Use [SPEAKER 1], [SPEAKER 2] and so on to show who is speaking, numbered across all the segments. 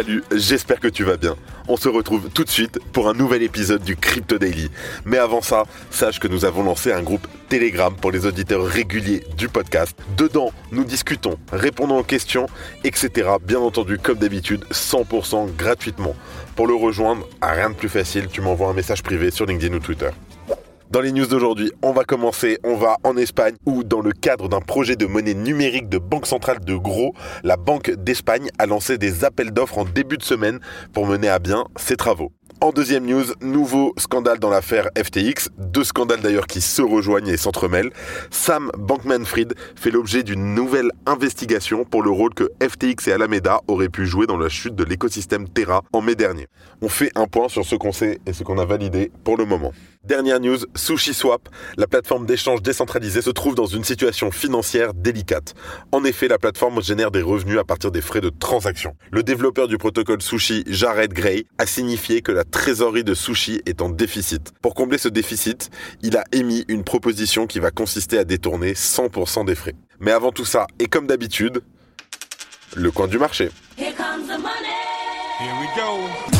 [SPEAKER 1] Salut, j'espère que tu vas bien. On se retrouve tout de suite pour un nouvel épisode du Crypto Daily. Mais avant ça, sache que nous avons lancé un groupe Telegram pour les auditeurs réguliers du podcast. Dedans, nous discutons, répondons aux questions, etc. Bien entendu, comme d'habitude, 100% gratuitement. Pour le rejoindre, rien de plus facile, tu m'envoies un message privé sur LinkedIn ou Twitter. Dans les news d'aujourd'hui, on va commencer, on va en Espagne où dans le cadre d'un projet de monnaie numérique de Banque Centrale de Gros, la Banque d'Espagne a lancé des appels d'offres en début de semaine pour mener à bien ses travaux. En deuxième news, nouveau scandale dans l'affaire FTX. Deux scandales d'ailleurs qui se rejoignent et s'entremêlent. Sam Bankman-Fried fait l'objet d'une nouvelle investigation pour le rôle que FTX et Alameda auraient pu jouer dans la chute de l'écosystème Terra en mai dernier. On fait un point sur ce qu'on sait et ce qu'on a validé pour le moment. Dernière news, SushiSwap, la plateforme d'échange décentralisée, se trouve dans une situation financière délicate. En effet, la plateforme génère des revenus à partir des frais de transaction. Le développeur du protocole Sushi, Jared Gray, a signifié que la trésorerie de Sushi est en déficit. Pour combler ce déficit, il a émis une proposition qui va consister à détourner 100% des frais. Mais avant tout ça, et comme d'habitude, le coin du marché.
[SPEAKER 2] Here comes the money.
[SPEAKER 3] Here we go.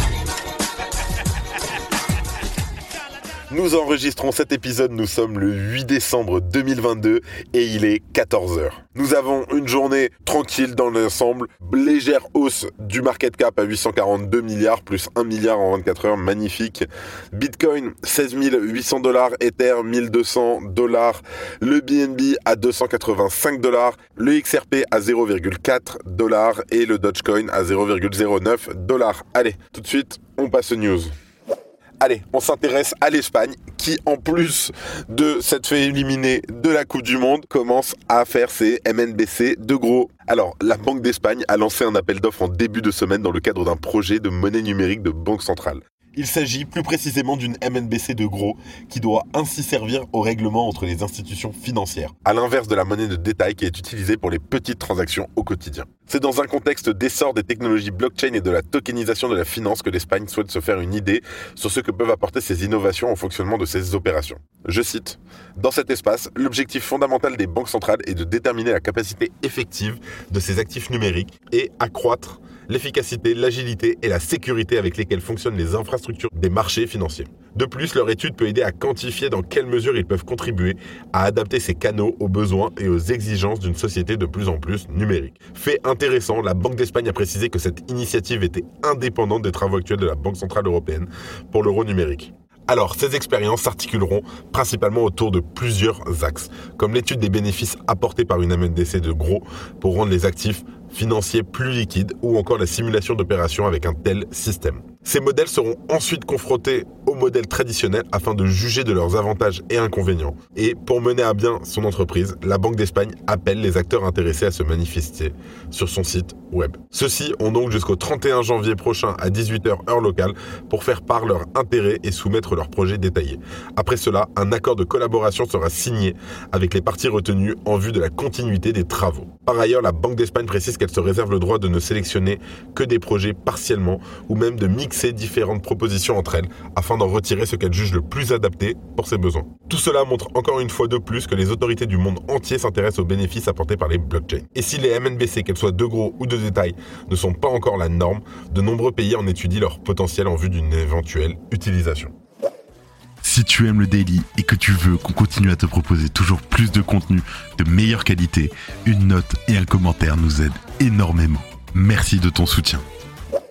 [SPEAKER 1] Nous enregistrons cet épisode, nous sommes le 8 décembre 2022 et il est 14h. Nous avons une journée tranquille dans l'ensemble, légère hausse du market cap à 842 milliards plus 1 milliard en 24 heures, magnifique. Bitcoin 16 800 dollars, Ether 1200 dollars, le BNB à 285 dollars, le XRP à 0,4 dollars et le Dogecoin à 0,09 dollars. Allez, tout de suite, on passe aux news. Allez, on s'intéresse à l'Espagne qui, en plus de s'être fait éliminer de la Coupe du Monde, commence à faire ses MNBC de gros. Alors, la Banque d'Espagne a lancé un appel d'offres en début de semaine dans le cadre d'un projet de monnaie numérique de banque centrale. Il s'agit plus précisément d'une MNBC de gros qui doit ainsi servir au règlement entre les institutions financières, à l'inverse de la monnaie de détail qui est utilisée pour les petites transactions au quotidien. C'est dans un contexte d'essor des technologies blockchain et de la tokenisation de la finance que l'Espagne souhaite se faire une idée sur ce que peuvent apporter ces innovations au fonctionnement de ses opérations. Je cite, Dans cet espace, l'objectif fondamental des banques centrales est de déterminer la capacité effective de ces actifs numériques et accroître l'efficacité, l'agilité et la sécurité avec lesquelles fonctionnent les infrastructures des marchés financiers. De plus, leur étude peut aider à quantifier dans quelle mesure ils peuvent contribuer à adapter ces canaux aux besoins et aux exigences d'une société de plus en plus numérique. Fait intéressant, la Banque d'Espagne a précisé que cette initiative était indépendante des travaux actuels de la Banque Centrale Européenne pour l'euro numérique. Alors, ces expériences s'articuleront principalement autour de plusieurs axes, comme l'étude des bénéfices apportés par une MNDC de gros pour rendre les actifs financiers plus liquides ou encore la simulation d'opérations avec un tel système. Ces modèles seront ensuite confrontés au modèle traditionnel afin de juger de leurs avantages et inconvénients. Et pour mener à bien son entreprise, la Banque d'Espagne appelle les acteurs intéressés à se manifester sur son site web. Ceux-ci ont donc jusqu'au 31 janvier prochain à 18h heure locale pour faire part leur intérêt et soumettre leur projet détaillé. Après cela, un accord de collaboration sera signé avec les parties retenues en vue de la continuité des travaux. Par ailleurs, la Banque d'Espagne précise qu'elle se réserve le droit de ne sélectionner que des projets partiellement ou même de mixer différentes propositions entre elles afin d'en retirer ce qu'elle juge le plus adapté pour ses besoins. Tout cela montre encore une fois de plus que les autorités du monde entier s'intéressent aux bénéfices apportés par les blockchains. Et si les MNBC, qu'elles soient de gros ou de détail, ne sont pas encore la norme, de nombreux pays en étudient leur potentiel en vue d'une éventuelle utilisation.
[SPEAKER 4] Si tu aimes le daily et que tu veux qu'on continue à te proposer toujours plus de contenu de meilleure qualité, une note et un commentaire nous aident énormément. Merci de ton soutien.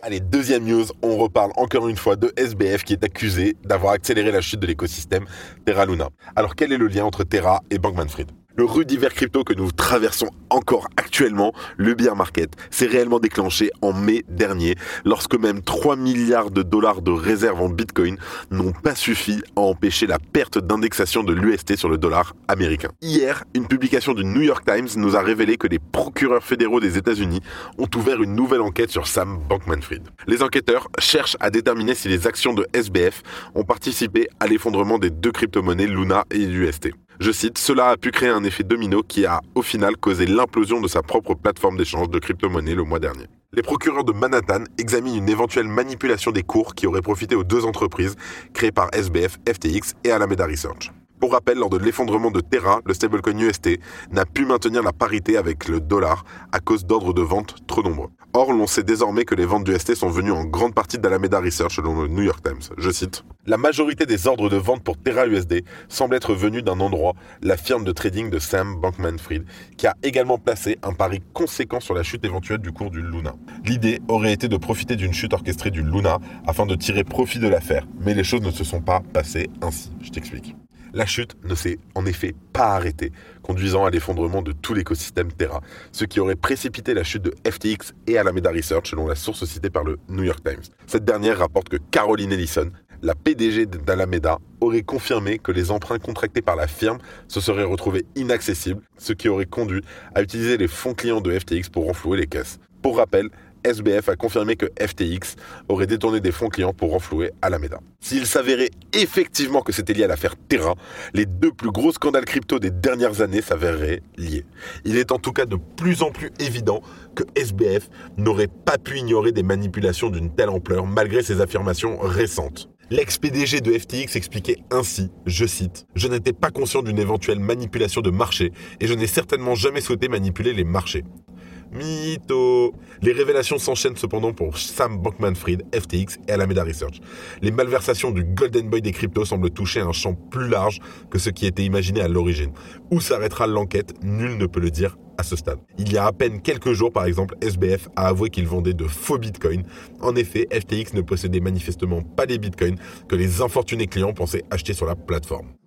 [SPEAKER 1] Allez, deuxième news, on reparle encore une fois de SBF qui est accusé d'avoir accéléré la chute de l'écosystème Terra Luna. Alors quel est le lien entre Terra et Bankman-Fried Le rudiver crypto que nous traversons encore actuellement, le bear market, s'est réellement déclenché en mai dernier, lorsque même 3 milliards de dollars de réserves en bitcoin n'ont pas suffi à empêcher la perte d'indexation de l'UST sur le dollar américain. Hier, une publication du New York Times nous a révélé que les procureurs fédéraux des États-Unis ont ouvert une nouvelle enquête sur Sam Bankman-Fried. Les enquêteurs cherchent à déterminer si les actions de SBF ont participé à l'effondrement des deux crypto-monnaies Luna et l'UST. Je cite, cela a pu créer un effet domino qui a au final causé l'implosion de sa propre plateforme d'échange de crypto-monnaies le mois dernier. Les procureurs de Manhattan examinent une éventuelle manipulation des cours qui aurait profité aux deux entreprises créées par SBF, FTX et Alameda Research. Pour rappel, lors de l'effondrement de Terra, le stablecoin UST n'a pu maintenir la parité avec le dollar à cause d'ordres de vente trop nombreux. Or, l'on sait désormais que les ventes d'UST sont venues en grande partie d'Alameda Research selon le New York Times. Je cite La majorité des ordres de vente pour Terra USD semble être venus d'un endroit, la firme de trading de Sam Bankman-Fried, qui a également placé un pari conséquent sur la chute éventuelle du cours du Luna. L'idée aurait été de profiter d'une chute orchestrée du Luna afin de tirer profit de l'affaire, mais les choses ne se sont pas passées ainsi. Je t'explique. La chute ne s'est en effet pas arrêtée, conduisant à l'effondrement de tout l'écosystème Terra, ce qui aurait précipité la chute de FTX et Alameda Research selon la source citée par le New York Times. Cette dernière rapporte que Caroline Ellison, la PDG d'Alameda, aurait confirmé que les emprunts contractés par la firme se seraient retrouvés inaccessibles, ce qui aurait conduit à utiliser les fonds clients de FTX pour renflouer les caisses. Pour rappel, SBF a confirmé que FTX aurait détourné des fonds clients pour renflouer Alameda. S'il s'avérait effectivement que c'était lié à l'affaire Terra, les deux plus gros scandales crypto des dernières années s'avéreraient liés. Il est en tout cas de plus en plus évident que SBF n'aurait pas pu ignorer des manipulations d'une telle ampleur malgré ses affirmations récentes. L'ex-PDG de FTX expliquait ainsi, je cite, Je n'étais pas conscient d'une éventuelle manipulation de marché et je n'ai certainement jamais souhaité manipuler les marchés. Mytho. Les révélations s'enchaînent cependant pour Sam Bankman-Fried, FTX et Alameda Research. Les malversations du Golden Boy des cryptos semblent toucher un champ plus large que ce qui était imaginé à l'origine. Où s'arrêtera l'enquête, nul ne peut le dire à ce stade. Il y a à peine quelques jours, par exemple, SBF a avoué qu'il vendait de faux bitcoins. En effet, FTX ne possédait manifestement pas les bitcoins que les infortunés clients pensaient acheter sur la plateforme.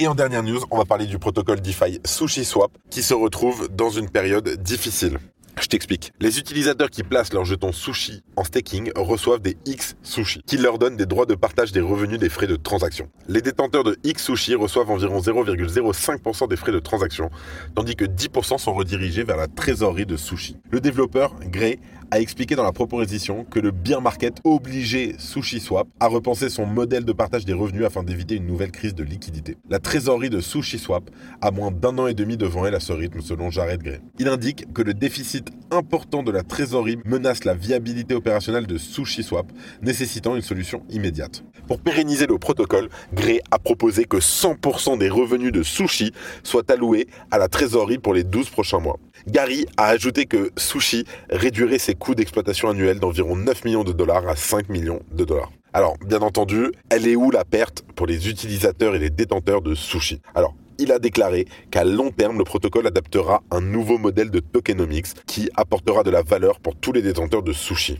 [SPEAKER 1] Et en dernière news, on va parler du protocole DeFi SushiSwap qui se retrouve dans une période difficile. Je t'explique. Les utilisateurs qui placent leurs jetons sushi en staking reçoivent des X sushi, qui leur donnent des droits de partage des revenus des frais de transaction. Les détenteurs de X sushi reçoivent environ 0,05% des frais de transaction, tandis que 10% sont redirigés vers la trésorerie de sushi. Le développeur, Gray, a expliqué dans la proposition que le bear market obligeait SushiSwap à repenser son modèle de partage des revenus afin d'éviter une nouvelle crise de liquidité. La trésorerie de SushiSwap a moins d'un an et demi devant elle à ce rythme selon Jared Gray. Il indique que le déficit important de la trésorerie menace la viabilité opérationnelle de SushiSwap, nécessitant une solution immédiate. Pour pérenniser le protocole, Gray a proposé que 100% des revenus de Sushi soient alloués à la trésorerie pour les 12 prochains mois. Gary a ajouté que Sushi réduirait ses coûts d'exploitation annuels d'environ 9 millions de dollars à 5 millions de dollars. Alors, bien entendu, elle est où la perte pour les utilisateurs et les détenteurs de Sushi Alors, il a déclaré qu'à long terme, le protocole adaptera un nouveau modèle de tokenomics qui apportera de la valeur pour tous les détenteurs de sushi.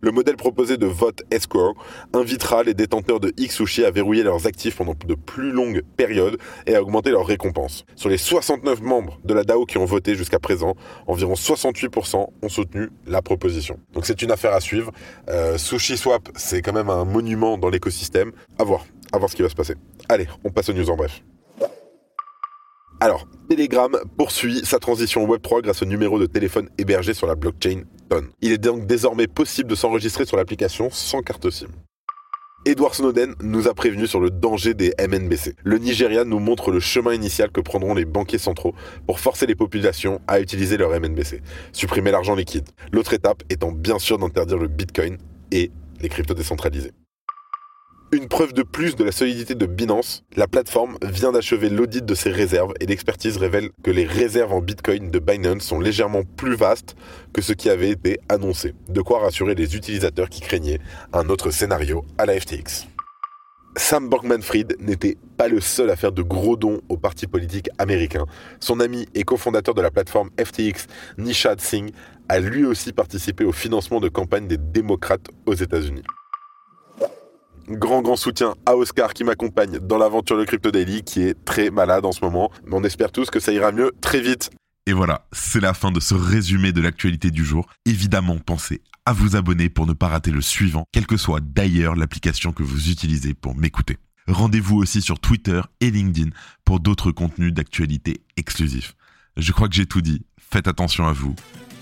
[SPEAKER 1] Le modèle proposé de vote escrow invitera les détenteurs de X-Sushi à verrouiller leurs actifs pendant de plus longues périodes et à augmenter leurs récompenses. Sur les 69 membres de la DAO qui ont voté jusqu'à présent, environ 68% ont soutenu la proposition. Donc c'est une affaire à suivre. Euh, Sushi Swap, c'est quand même un monument dans l'écosystème. À voir, à voir ce qui va se passer. Allez, on passe aux news en bref. Alors, Telegram poursuit sa transition Web3 grâce au numéro de téléphone hébergé sur la blockchain Il est donc désormais possible de s'enregistrer sur l'application sans carte SIM. Edward Snowden nous a prévenu sur le danger des MNBC. Le Nigeria nous montre le chemin initial que prendront les banquiers centraux pour forcer les populations à utiliser leur MNBC, supprimer l'argent liquide. L'autre étape étant bien sûr d'interdire le Bitcoin et les cryptos décentralisés. Une preuve de plus de la solidité de Binance, la plateforme vient d'achever l'audit de ses réserves et l'expertise révèle que les réserves en Bitcoin de Binance sont légèrement plus vastes que ce qui avait été annoncé. De quoi rassurer les utilisateurs qui craignaient un autre scénario à la FTX. Sam Bankman-Fried n'était pas le seul à faire de gros dons au parti politique américain. Son ami et cofondateur de la plateforme FTX, Nishad Singh, a lui aussi participé au financement de campagne des démocrates aux États-Unis.
[SPEAKER 5] Grand grand soutien à Oscar qui m'accompagne dans l'aventure de Crypto Daily qui est très malade en ce moment. Mais on espère tous que ça ira mieux très vite.
[SPEAKER 1] Et voilà, c'est la fin de ce résumé de l'actualité du jour. Évidemment, pensez à vous abonner pour ne pas rater le suivant, quelle que soit d'ailleurs l'application que vous utilisez pour m'écouter. Rendez-vous aussi sur Twitter et LinkedIn pour d'autres contenus d'actualité exclusifs. Je crois que j'ai tout dit. Faites attention à vous.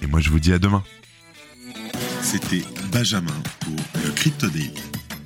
[SPEAKER 1] Et moi, je vous dis à demain. C'était Benjamin pour le Crypto Daily.